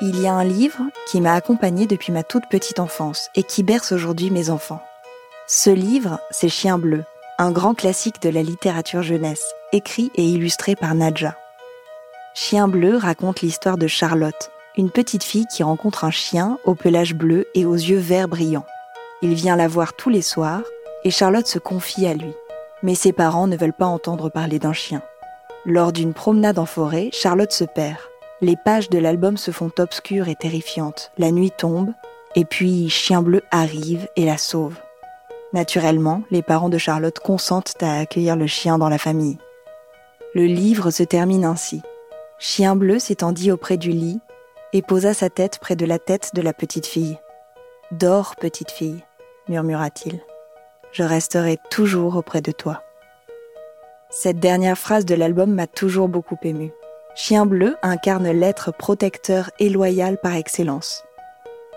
Il y a un livre qui m'a accompagnée depuis ma toute petite enfance et qui berce aujourd'hui mes enfants. Ce livre, c'est Chien bleu, un grand classique de la littérature jeunesse, écrit et illustré par Nadja. Chien bleu raconte l'histoire de Charlotte, une petite fille qui rencontre un chien au pelage bleu et aux yeux verts brillants. Il vient la voir tous les soirs et Charlotte se confie à lui. Mais ses parents ne veulent pas entendre parler d'un chien. Lors d'une promenade en forêt, Charlotte se perd. Les pages de l'album se font obscures et terrifiantes. La nuit tombe, et puis Chien Bleu arrive et la sauve. Naturellement, les parents de Charlotte consentent à accueillir le chien dans la famille. Le livre se termine ainsi. Chien Bleu s'étendit auprès du lit et posa sa tête près de la tête de la petite fille. Dors, petite fille, murmura-t-il. Je resterai toujours auprès de toi. Cette dernière phrase de l'album m'a toujours beaucoup émue. Chien bleu incarne l'être protecteur et loyal par excellence.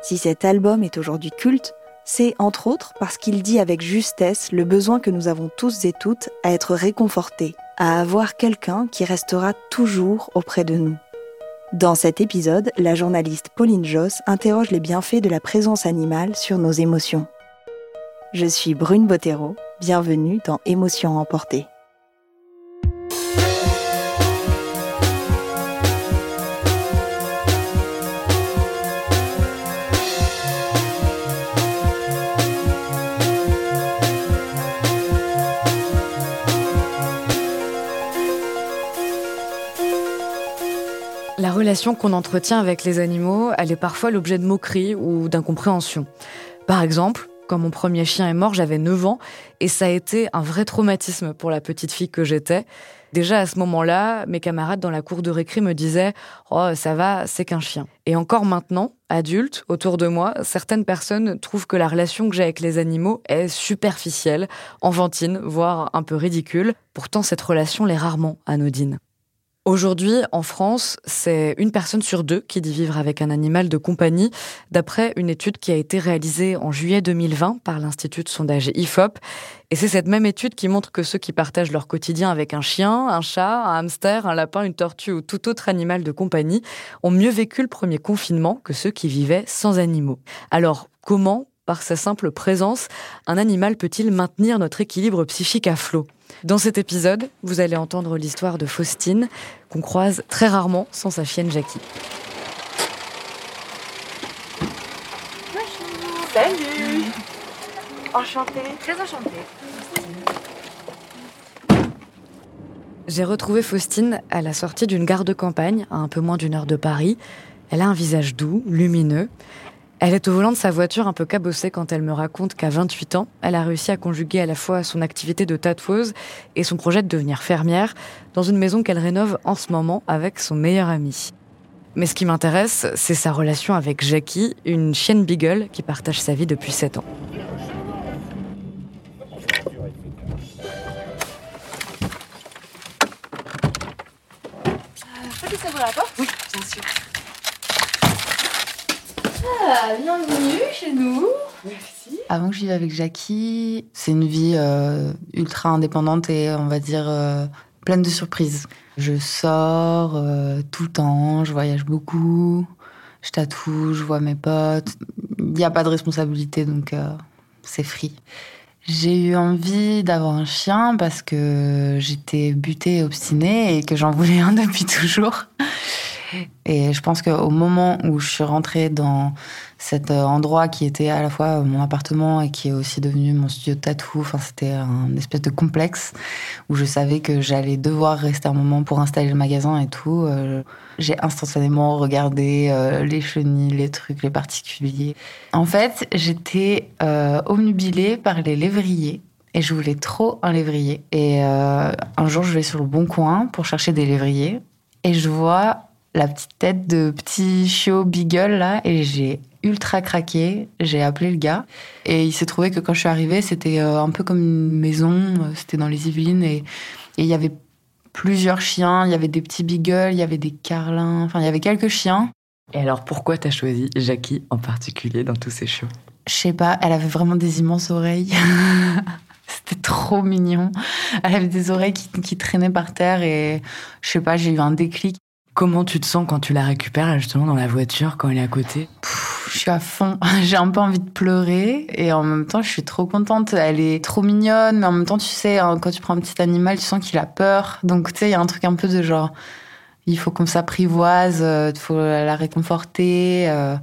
Si cet album est aujourd'hui culte, c'est entre autres parce qu'il dit avec justesse le besoin que nous avons tous et toutes à être réconfortés, à avoir quelqu'un qui restera toujours auprès de nous. Dans cet épisode, la journaliste Pauline Joss interroge les bienfaits de la présence animale sur nos émotions. Je suis Brune Bottero, bienvenue dans Émotions emportées. Relation qu'on entretient avec les animaux, elle est parfois l'objet de moqueries ou d'incompréhension. Par exemple, quand mon premier chien est mort, j'avais 9 ans et ça a été un vrai traumatisme pour la petite fille que j'étais. Déjà à ce moment-là, mes camarades dans la cour de récré me disaient "Oh, ça va, c'est qu'un chien." Et encore maintenant, adulte, autour de moi, certaines personnes trouvent que la relation que j'ai avec les animaux est superficielle, enfantine, voire un peu ridicule. Pourtant, cette relation l'est rarement anodine. Aujourd'hui, en France, c'est une personne sur deux qui dit vivre avec un animal de compagnie, d'après une étude qui a été réalisée en juillet 2020 par l'Institut de sondage IFOP. Et c'est cette même étude qui montre que ceux qui partagent leur quotidien avec un chien, un chat, un hamster, un lapin, une tortue ou tout autre animal de compagnie ont mieux vécu le premier confinement que ceux qui vivaient sans animaux. Alors, comment par sa simple présence, un animal peut-il maintenir notre équilibre psychique à flot? Dans cet épisode, vous allez entendre l'histoire de Faustine, qu'on croise très rarement sans sa chienne Jackie. Salut Enchantée, très enchantée. J'ai retrouvé Faustine à la sortie d'une gare de campagne, à un peu moins d'une heure de Paris. Elle a un visage doux, lumineux. Elle est au volant de sa voiture un peu cabossée quand elle me raconte qu'à 28 ans, elle a réussi à conjuguer à la fois son activité de tatoueuse et son projet de devenir fermière dans une maison qu'elle rénove en ce moment avec son meilleur ami. Mais ce qui m'intéresse, c'est sa relation avec Jackie, une chienne beagle qui partage sa vie depuis 7 ans. ça la porte Oui, bien sûr. Bienvenue chez nous. Merci. Avant que je vive avec Jackie, c'est une vie euh, ultra indépendante et on va dire euh, pleine de surprises. Je sors euh, tout le temps, je voyage beaucoup, je tatoue, je vois mes potes. Il n'y a pas de responsabilité donc c'est free. J'ai eu envie d'avoir un chien parce que j'étais butée et obstinée et que j'en voulais un depuis toujours. Et je pense qu'au moment où je suis rentrée dans cet euh, endroit qui était à la fois mon appartement et qui est aussi devenu mon studio de tatou, enfin c'était un espèce de complexe où je savais que j'allais devoir rester un moment pour installer le magasin et tout. Euh, j'ai instantanément regardé euh, les chenilles, les trucs, les particuliers. En fait, j'étais omnubilée par les lévriers et je voulais trop un lévrier. Et un jour, je vais sur le bon coin pour chercher des lévriers et je vois la petite tête de petit chiot beagle là et j'ai ultra craqué. J'ai appelé le gars et il s'est trouvé que quand je suis arrivée, c'était euh, un peu comme une maison. Euh, c'était dans les Yvelines et il y avait plusieurs chiens. Il y avait des petits beagles, il y avait des carlins. Enfin, il y avait quelques chiens. Et alors, pourquoi t'as choisi Jackie en particulier dans tous ces chiots? Je sais pas. Elle avait vraiment des immenses oreilles. C'était trop mignon. Elle avait des oreilles qui, qui traînaient par terre et je sais pas, j'ai eu un déclic. Comment tu te sens quand tu la récupères justement dans la voiture quand elle est à côté? Je suis à fond. J'ai un peu envie de pleurer et en même temps je suis trop contente. Elle est trop mignonne, mais en même temps tu sais hein, quand tu prends un petit animal, tu sens qu'il a peur. Donc tu sais il y a un truc un peu de genre il faut qu'on s'apprivoise, euh, il faut la réconforter. Euh,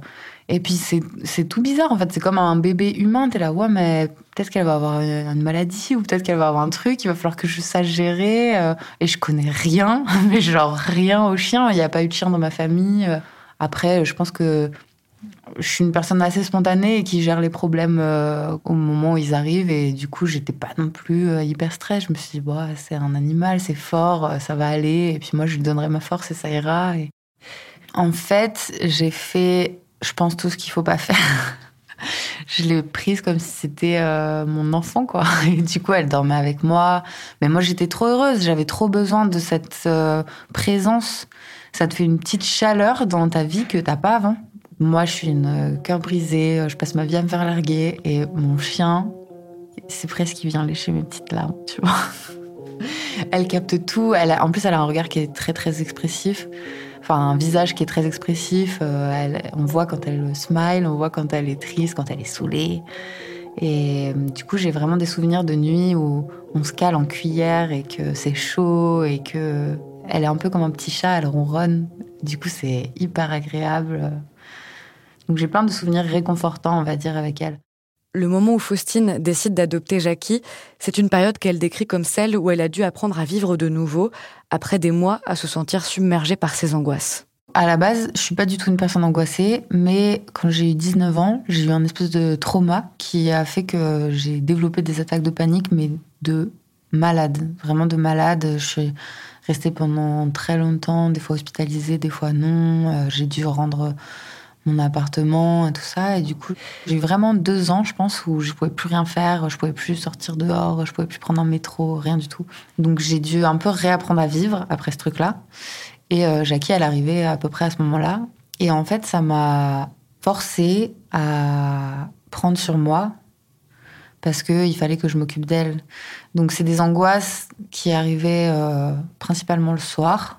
et puis c'est tout bizarre en fait, c'est comme un bébé humain, t'es là, ouais mais peut-être qu'elle va avoir une maladie ou peut-être qu'elle va avoir un truc, il va falloir que je sache gérer. Euh, et je connais rien, mais genre rien au chien, il n'y a pas eu de chien dans ma famille. Euh. Après, je pense que je suis une personne assez spontanée et qui gère les problèmes euh, au moment où ils arrivent et du coup j'étais pas non plus hyper stress je me suis dit bah, c'est un animal c'est fort ça va aller et puis moi je lui donnerai ma force et ça ira en fait j'ai fait je pense, tout ce qu'il faut pas faire. je l'ai prise comme si c'était euh, mon enfant, quoi. Et du coup, elle dormait avec moi. Mais moi, j'étais trop heureuse. J'avais trop besoin de cette euh, présence. Ça te fait une petite chaleur dans ta vie que t'as pas avant. Moi, je suis une euh, cœur brisé. Je passe ma vie à me faire larguer. Et mon chien, c'est presque qu'il vient lécher mes petites larmes, tu vois. elle capte tout. Elle en plus, elle a un regard qui est très, très expressif un visage qui est très expressif. Euh, on voit quand elle smile, on voit quand elle est triste, quand elle est saoulée. Et euh, du coup, j'ai vraiment des souvenirs de nuit où on se cale en cuillère et que c'est chaud et que elle est un peu comme un petit chat, elle ronronne. Du coup, c'est hyper agréable. Donc j'ai plein de souvenirs réconfortants, on va dire, avec elle. Le moment où Faustine décide d'adopter Jackie, c'est une période qu'elle décrit comme celle où elle a dû apprendre à vivre de nouveau, après des mois à se sentir submergée par ses angoisses. À la base, je suis pas du tout une personne angoissée, mais quand j'ai eu 19 ans, j'ai eu un espèce de trauma qui a fait que j'ai développé des attaques de panique, mais de malade, vraiment de malade. Je suis restée pendant très longtemps, des fois hospitalisée, des fois non. Euh, j'ai dû rendre mon appartement et tout ça. Et du coup, j'ai vraiment deux ans, je pense, où je pouvais plus rien faire, je pouvais plus sortir dehors, je pouvais plus prendre un métro, rien du tout. Donc j'ai dû un peu réapprendre à vivre après ce truc-là. Et euh, Jackie, elle arrivait à peu près à ce moment-là. Et en fait, ça m'a forcé à prendre sur moi parce qu'il fallait que je m'occupe d'elle. Donc c'est des angoisses qui arrivaient euh, principalement le soir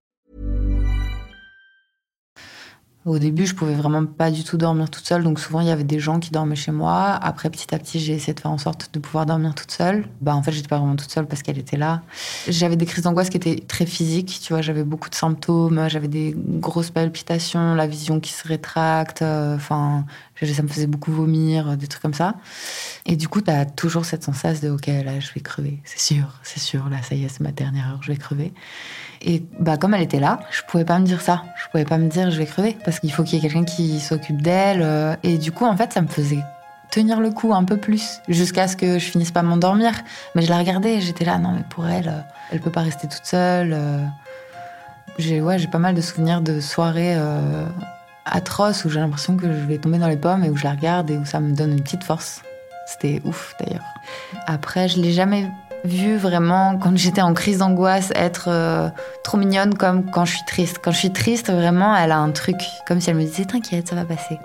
Au début, je pouvais vraiment pas du tout dormir toute seule, donc souvent il y avait des gens qui dormaient chez moi. Après, petit à petit, j'ai essayé de faire en sorte de pouvoir dormir toute seule. Bah, en fait, j'étais pas vraiment toute seule parce qu'elle était là. J'avais des crises d'angoisse qui étaient très physiques, tu vois. J'avais beaucoup de symptômes, j'avais des grosses palpitations, la vision qui se rétracte. euh, Enfin, ça me faisait beaucoup vomir, des trucs comme ça. Et du coup, tu as toujours cette sensation de OK, là, je vais crever. C'est sûr, c'est sûr. Là, ça y est, c'est ma dernière heure, je vais crever. Et bah, comme elle était là, je pouvais pas me dire ça. Pouvais pas me dire je vais crever parce qu'il faut qu'il y ait quelqu'un qui s'occupe d'elle. euh, Et du coup, en fait, ça me faisait tenir le coup un peu plus jusqu'à ce que je finisse par m'endormir. Mais je la regardais j'étais là, non, mais pour elle, euh, elle peut pas rester toute seule. euh. J'ai ouais, pas mal de souvenirs de soirées atroces où j'ai l'impression que je vais tomber dans les pommes et où je la regarde et où ça me donne une petite force. C'était ouf d'ailleurs. Après, je l'ai jamais vue vraiment quand j'étais en crise d'angoisse être euh, trop mignonne comme quand je suis triste. Quand je suis triste, vraiment, elle a un truc comme si elle me disait t'inquiète, ça va passer.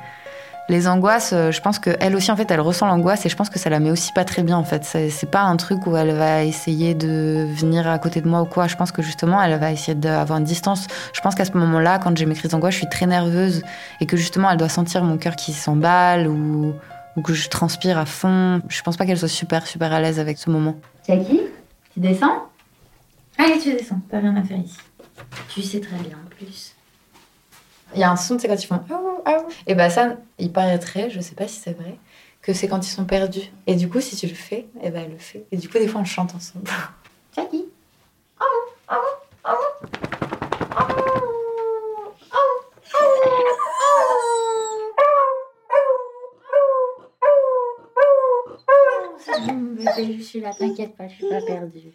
Les angoisses, euh, je pense qu'elle aussi, en fait, elle ressent l'angoisse et je pense que ça la met aussi pas très bien, en fait. C'est pas un truc où elle va essayer de venir à côté de moi ou quoi. Je pense que justement, elle va essayer d'avoir une distance. Je pense qu'à ce moment-là, quand j'ai mes crises d'angoisse, je suis très nerveuse et que justement, elle doit sentir mon cœur qui s'emballe ou, ou que je transpire à fond. Je pense pas qu'elle soit super, super à l'aise avec ce moment. Jackie, tu descends Allez, tu descends, t'as rien à faire ici. Tu sais très bien en plus. Il y a un son, c'est quand ils font. Et bah ça, il paraîtrait, je sais pas si c'est vrai, que c'est quand ils sont perdus. Et du coup, si tu le fais, et bah elle le fait. Et du coup, des fois, on chante ensemble. Jackie Je t'inquiète pas, je suis pas perdue.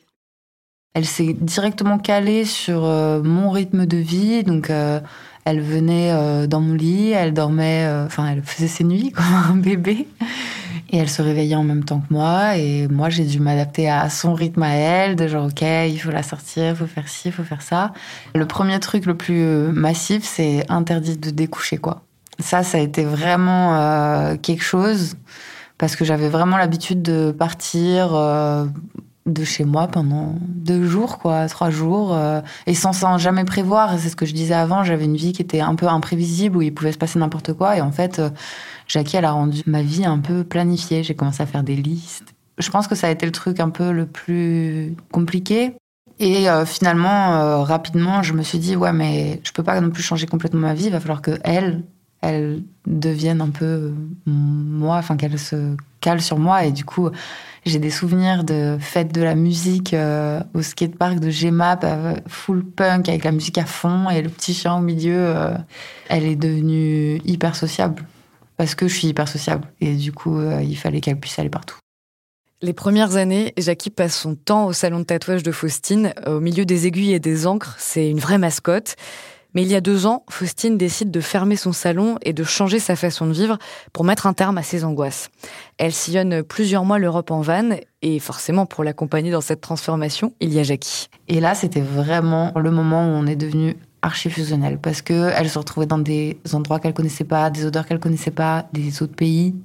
Elle s'est directement calée sur euh, mon rythme de vie, donc euh, elle venait euh, dans mon lit, elle dormait, enfin elle faisait ses nuits comme un bébé, et elle se réveillait en même temps que moi, et moi j'ai dû m'adapter à son rythme à elle, de genre ok, il faut la sortir, il faut faire ci, il faut faire ça. Le premier truc le plus massif, c'est interdit de découcher quoi. Ça, ça a été vraiment quelque chose parce que j'avais vraiment l'habitude de partir euh, de chez moi pendant deux jours, quoi, trois jours, euh, et sans, jamais prévoir. C'est ce que je disais avant. J'avais une vie qui était un peu imprévisible où il pouvait se passer n'importe quoi. Et en fait, euh, Jackie, elle a rendu ma vie un peu planifiée. J'ai commencé à faire des listes. Je pense que ça a été le truc un peu le plus compliqué. Et finalement, rapidement, je me suis dit, ouais, mais je peux pas non plus changer complètement ma vie. Il va falloir que elle, elle devienne un peu euh, moi, enfin qu'elle se cale sur moi. Et du coup, j'ai des souvenirs de fêtes de la musique euh, au skatepark de Gemap, euh, full punk avec la musique à fond et le petit chien au milieu. euh, elle est devenue hyper sociable parce que je suis hyper sociable. Et du coup, il fallait qu'elle puisse aller partout. Les premières années, Jackie passe son temps au salon de tatouage de Faustine, au milieu des aiguilles et des encres. C'est une vraie mascotte. Mais il y a deux ans, Faustine décide de fermer son salon et de changer sa façon de vivre pour mettre un terme à ses angoisses. Elle sillonne plusieurs mois l'Europe en van et forcément pour l'accompagner dans cette transformation, il y a Jackie. Et là, c'était vraiment le moment où on est devenu archi fusionnel parce que elle se retrouvait dans des endroits qu'elle connaissait pas, des odeurs qu'elle connaissait pas, des autres pays.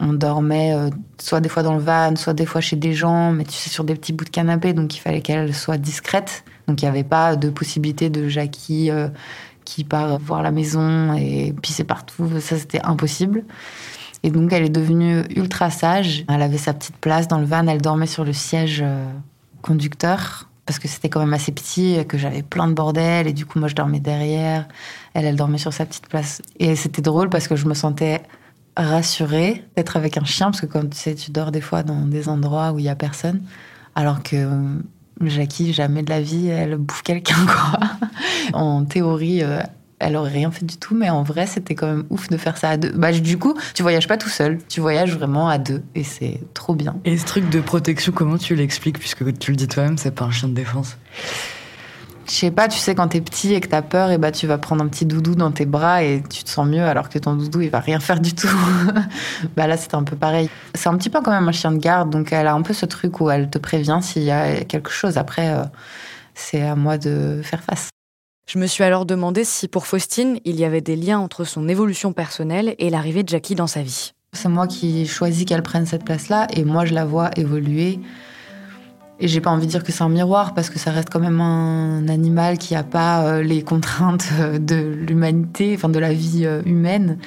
On dormait euh, soit des fois dans le van, soit des fois chez des gens, mais tu sais sur des petits bouts de canapé, donc il fallait qu'elle soit discrète. Donc il n'y avait pas de possibilité de Jackie euh, qui part voir la maison et pisser partout. Ça c'était impossible. Et donc elle est devenue ultra sage. Elle avait sa petite place dans le van, elle dormait sur le siège euh, conducteur parce que c'était quand même assez petit, que j'avais plein de bordel et du coup moi je dormais derrière. Elle, elle dormait sur sa petite place. Et c'était drôle parce que je me sentais rassurée d'être avec un chien parce que comme tu sais, tu dors des fois dans des endroits où il y a personne, alors que Jackie jamais de la vie elle bouffe quelqu'un quoi. en théorie. euh, elle aurait rien fait du tout, mais en vrai, c'était quand même ouf de faire ça à deux. Bah, du coup, tu voyages pas tout seul, tu voyages vraiment à deux, et c'est trop bien. Et ce truc de protection, comment tu l'expliques Puisque tu le dis toi-même, c'est pas un chien de défense? Je sais pas, tu sais, quand t'es petit et que t'as peur, et bah tu vas prendre un petit doudou dans tes bras et tu te sens mieux alors que ton doudou il va rien faire du tout. bah là c'était un peu pareil. C'est un petit peu quand même un chien de garde, donc elle a un peu ce truc où elle te prévient s'il y a quelque chose. Après, euh, c'est à moi de faire face. Je me suis alors demandé si pour Faustine, il y avait des liens entre son évolution personnelle et l'arrivée de Jackie dans sa vie. C'est moi qui choisis qu'elle prenne cette place-là et moi je la vois évoluer et j'ai pas envie de dire que c'est un miroir parce que ça reste quand même un animal qui a pas euh, les contraintes euh, de l'humanité, enfin de la vie euh, humaine.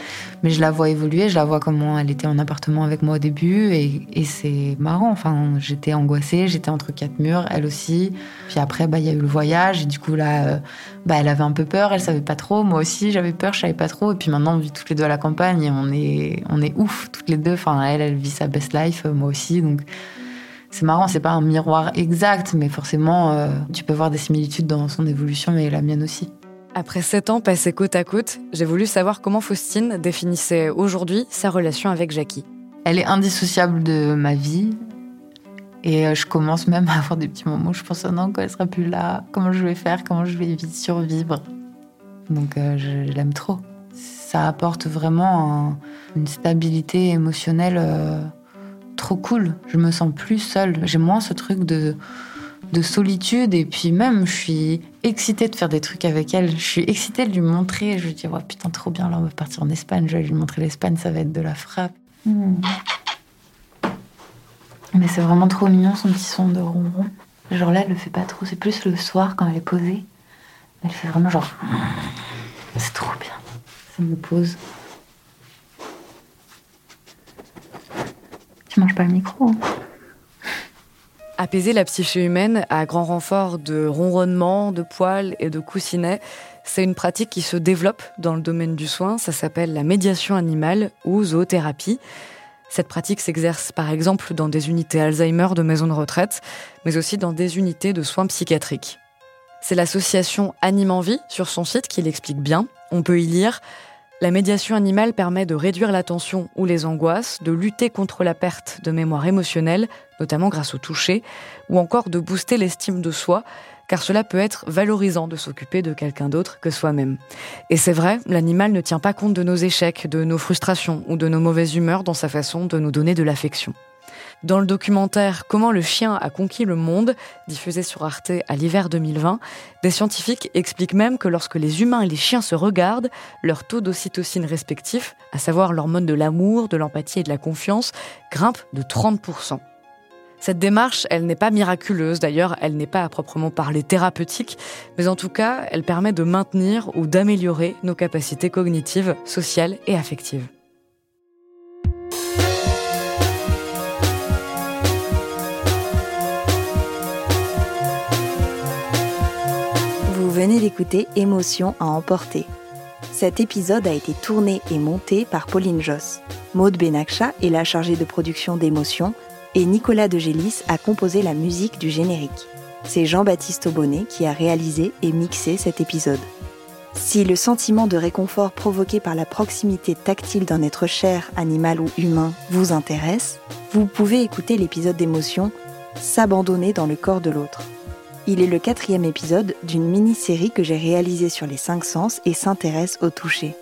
Mais je la vois évoluer, je la vois comment elle était en appartement avec moi au début et, c'est marrant. Enfin, j'étais angoissée, j'étais entre quatre murs, elle aussi. Puis après, bah il y a eu le voyage et du coup là, bah elle avait un peu peur, elle savait pas trop. Moi aussi, j'avais peur, je savais pas trop. Et puis maintenant, on vit toutes les deux à la campagne et on est on est ouf toutes les deux. Enfin, elle, elle vit sa best life, moi aussi, donc c'est marrant, c'est pas un miroir exact, mais forcément, euh, tu peux voir des similitudes dans son évolution et la mienne aussi. Après sept ans passés côte à côte, j'ai voulu savoir comment Faustine définissait aujourd'hui sa relation avec Jackie. Elle est indissociable de ma vie. Et euh, je commence même à avoir des petits moments où je pense, oh non, quand elle sera plus là, comment je vais faire, comment je vais survivre. Donc euh, je, l'aime trop. Ça apporte vraiment une stabilité émotionnelle trop cool. Je me sens plus seule. J'ai moins ce truc de, de solitude. Et puis même, je suis excitée de faire des trucs avec elle. Je suis excitée de lui montrer. Je dis, oh, putain, trop bien, là, on va partir en Espagne. Je vais lui montrer l'Espagne, ça va être de la frappe. Hmm. Mais c'est vraiment trop mignon, son petit son de ronron. Genre là, elle le fait pas trop. C'est plus le soir, quand elle est posée. Elle fait vraiment genre... C'est trop bien. Ça me pose. Mange pas le micro. Hein. Apaiser la psyché humaine à grand renfort de ronronnement, de poils et de coussinets, c'est une pratique qui se développe dans le domaine du soin. Ça s'appelle la médiation animale ou zoothérapie. Cette pratique s'exerce par exemple dans des unités Alzheimer de maisons de retraite, mais aussi dans des unités de soins psychiatriques. C'est l'association Anime en Vie sur son site qui l'explique bien. On peut y lire la médiation animale permet de réduire la tension ou les angoisses, de lutter contre la perte de mémoire émotionnelle, notamment grâce au toucher, ou encore de booster l'estime de soi, car cela peut être valorisant de s'occuper de quelqu'un d'autre que soi-même. Et c'est vrai, l'animal ne tient pas compte de nos échecs, de nos frustrations ou de nos mauvaises humeurs dans sa façon de nous donner de l'affection. Dans le documentaire Comment le chien a conquis le monde, diffusé sur Arte à l'hiver 2020, des scientifiques expliquent même que lorsque les humains et les chiens se regardent, leur taux d'ocytocine respectif, à savoir l'hormone de l'amour, de l'empathie et de la confiance, grimpe de 30%. Cette démarche, elle n'est pas miraculeuse, d'ailleurs, elle n'est pas à proprement parler thérapeutique, mais en tout cas, elle permet de maintenir ou d'améliorer nos capacités cognitives, sociales et affectives. Venez d'écouter Émotion à emporter. Cet épisode a été tourné et monté par Pauline Joss. Maude Benakcha est la chargée de production d'Émotion et Nicolas de Gélis a composé la musique du générique. C'est Jean-Baptiste Aubonnet qui a réalisé et mixé cet épisode. Si le sentiment de réconfort provoqué par la proximité tactile d'un être cher, animal ou humain vous intéresse, vous pouvez écouter l'épisode d'émotion S'abandonner dans le corps de l'autre. Il est le quatrième épisode d'une mini-série que j'ai réalisée sur les cinq sens et s'intéresse au toucher.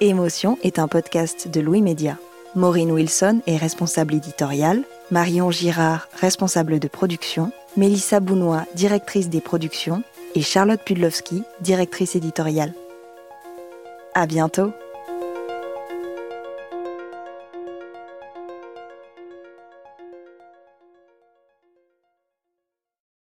Émotion est un podcast de Louis Média. Maureen Wilson est responsable éditoriale, Marion Girard, responsable de production, Mélissa Bounois, directrice des productions, et Charlotte Pudlowski, directrice éditoriale. À bientôt!